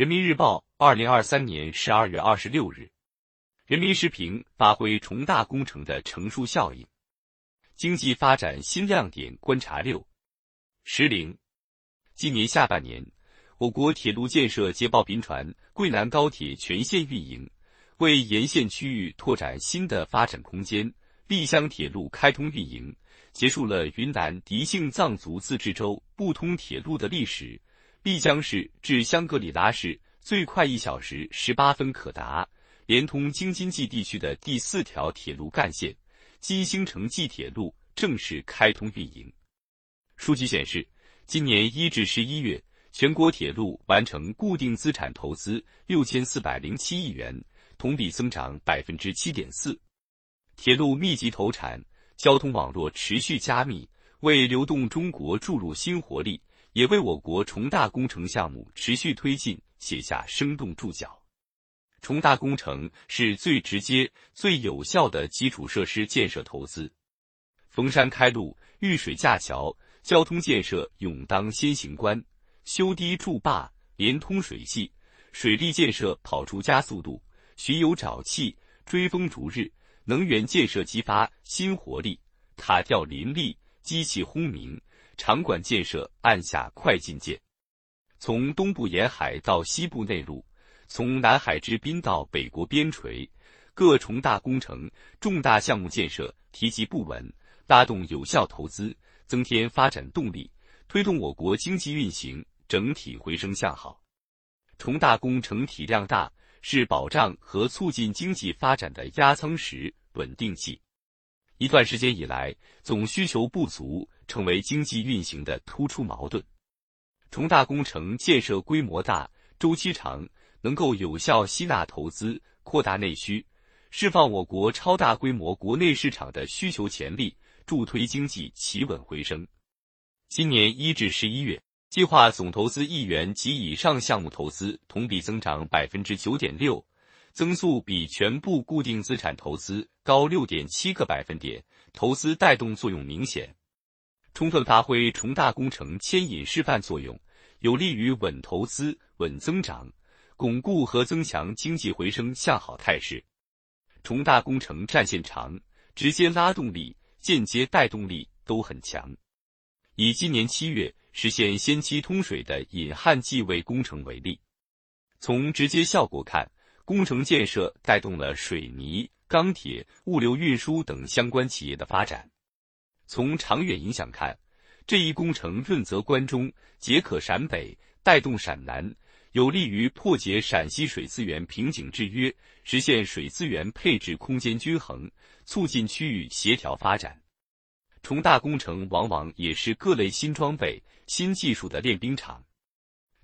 人民日报，二零二三年十二月二十六日。人民时评：发挥重大工程的乘数效应，经济发展新亮点观察六。时零，今年下半年，我国铁路建设捷报频传，桂南高铁全线运营，为沿线区域拓展新的发展空间。丽湘铁路开通运营，结束了云南迪庆藏族自治州不通铁路的历史。丽江市至香格里拉市最快一小时十八分可达。连通京津冀地区的第四条铁路干线金星城际铁路正式开通运营。数据显示，今年一至十一月，全国铁路完成固定资产投资六千四百零七亿元，同比增长百分之七点四。铁路密集投产，交通网络持续加密，为流动中国注入新活力，也为我国重大工程项目持续推进写下生动注脚。重大工程是最直接、最有效的基础设施建设投资。逢山开路、遇水架桥，交通建设勇当先行官；修堤筑坝、连通水系，水利建设跑出加速度；巡游沼气、追风逐日，能源建设激发新活力；塔吊林立、机器轰鸣，场馆建设按下快进键。从东部沿海到西部内陆。从南海之滨到北国边陲，各重大工程、重大项目建设提及不稳，拉动有效投资，增添发展动力，推动我国经济运行整体回升向好。重大工程体量大，是保障和促进经济发展的压舱石、稳定器。一段时间以来，总需求不足成为经济运行的突出矛盾。重大工程建设规模大、周期长。能够有效吸纳投资，扩大内需，释放我国超大规模国内市场的需求潜力，助推经济企稳回升。今年一至十一月，计划总投资亿元及以上项目投资同比增长百分之九点六，增速比全部固定资产投资高六点七个百分点，投资带动作用明显，充分发挥重大工程牵引示范作用，有利于稳投资、稳增长。巩固和增强经济回升向好态势，重大工程战线长，直接拉动力、间接带动力都很强。以今年七月实现先期通水的引汉济渭工程为例，从直接效果看，工程建设带动了水泥、钢铁、物流运输等相关企业的发展；从长远影响看，这一工程润泽关中，解渴陕北，带动陕南。有利于破解陕西水资源瓶颈制约，实现水资源配置空间均衡，促进区域协调发展。重大工程往往也是各类新装备、新技术的练兵场。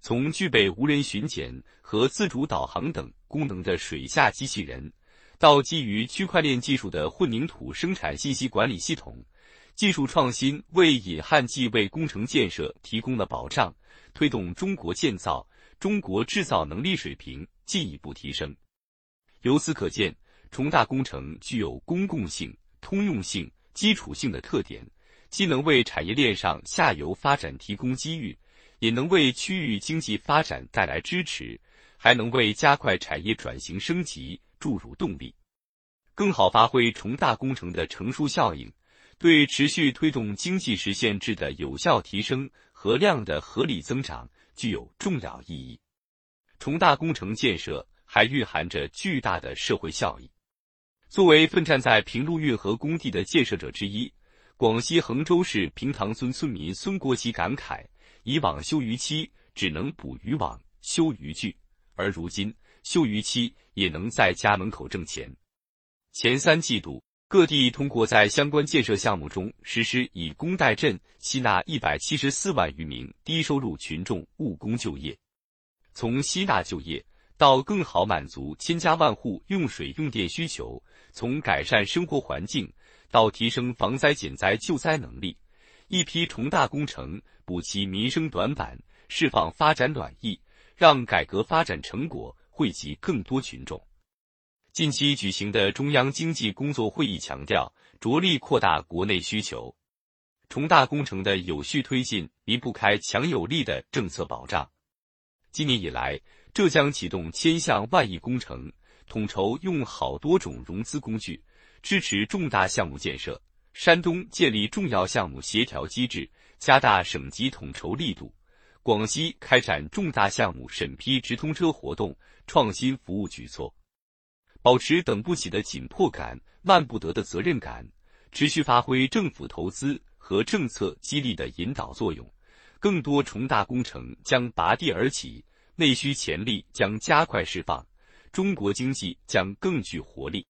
从具备无人巡检和自主导航等功能的水下机器人，到基于区块链技术的混凝土生产信息管理系统，技术创新为引汉济渭工程建设提供了保障，推动中国建造。中国制造能力水平进一步提升，由此可见，重大工程具有公共性、通用性、基础性的特点，既能为产业链上下游发展提供机遇，也能为区域经济发展带来支持，还能为加快产业转型升级注入动力，更好发挥重大工程的乘数效应，对持续推动经济实现质的有效提升和量的合理增长。具有重要意义。重大工程建设还蕴含着巨大的社会效益。作为奋战在平陆运河工地的建设者之一，广西横州市平塘村村民孙国奇感慨：“以往修渔期只能捕渔网、修渔具，而如今休渔期也能在家门口挣钱。”前三季度。各地通过在相关建设项目中实施以工代赈，吸纳一百七十四万余名低收入群众务工就业。从吸纳就业到更好满足千家万户用水用电需求，从改善生活环境到提升防灾减灾救灾能力，一批重大工程补齐民生短板，释放发展暖意，让改革发展成果惠及更多群众。近期举行的中央经济工作会议强调，着力扩大国内需求，重大工程的有序推进离不开强有力的政策保障。今年以来，浙江启动千项万亿工程，统筹用好多种融资工具，支持重大项目建设。山东建立重要项目协调机制，加大省级统筹力度。广西开展重大项目审批直通车活动，创新服务举措，保持等不起的紧迫感、慢不得的责任感，持续发挥政府投资和政策激励的引导作用。更多重大工程将拔地而起，内需潜力将加快释放，中国经济将更具活力。